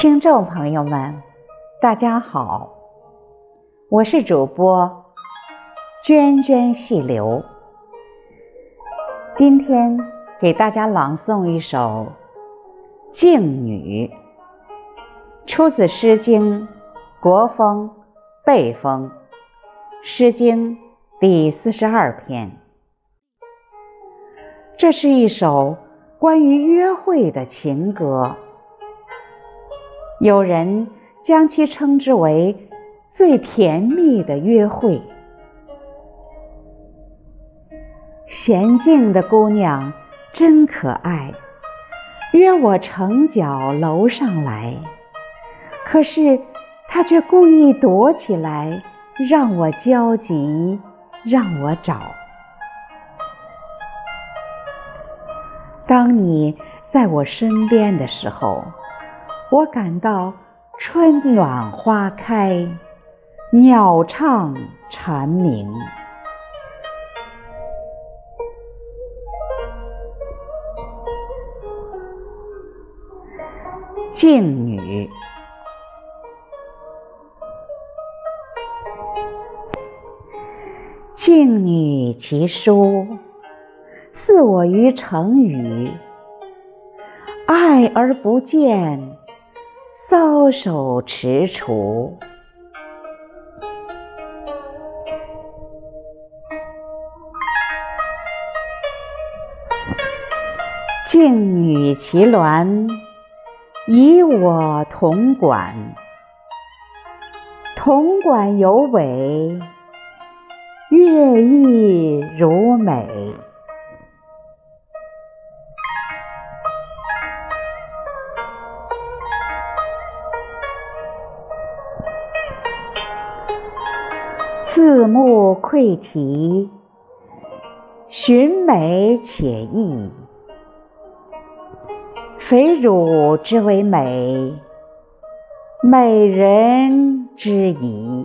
听众朋友们，大家好，我是主播涓涓细流。今天给大家朗诵一首《静女》，出自《诗经·国风·背风》，《诗经》第四十二篇。这是一首关于约会的情歌。有人将其称之为最甜蜜的约会。娴静的姑娘真可爱，约我城角楼上来，可是她却故意躲起来，让我焦急，让我找。当你在我身边的时候。我感到春暖花开，鸟唱蝉鸣。静女，静女其书，似我于城隅，爱而不见。搔首踟蹰，静女其鸾，以我同管。同管有尾，乐亦如美。四目窥啼，寻美且异。肥乳之为美，美人之矣。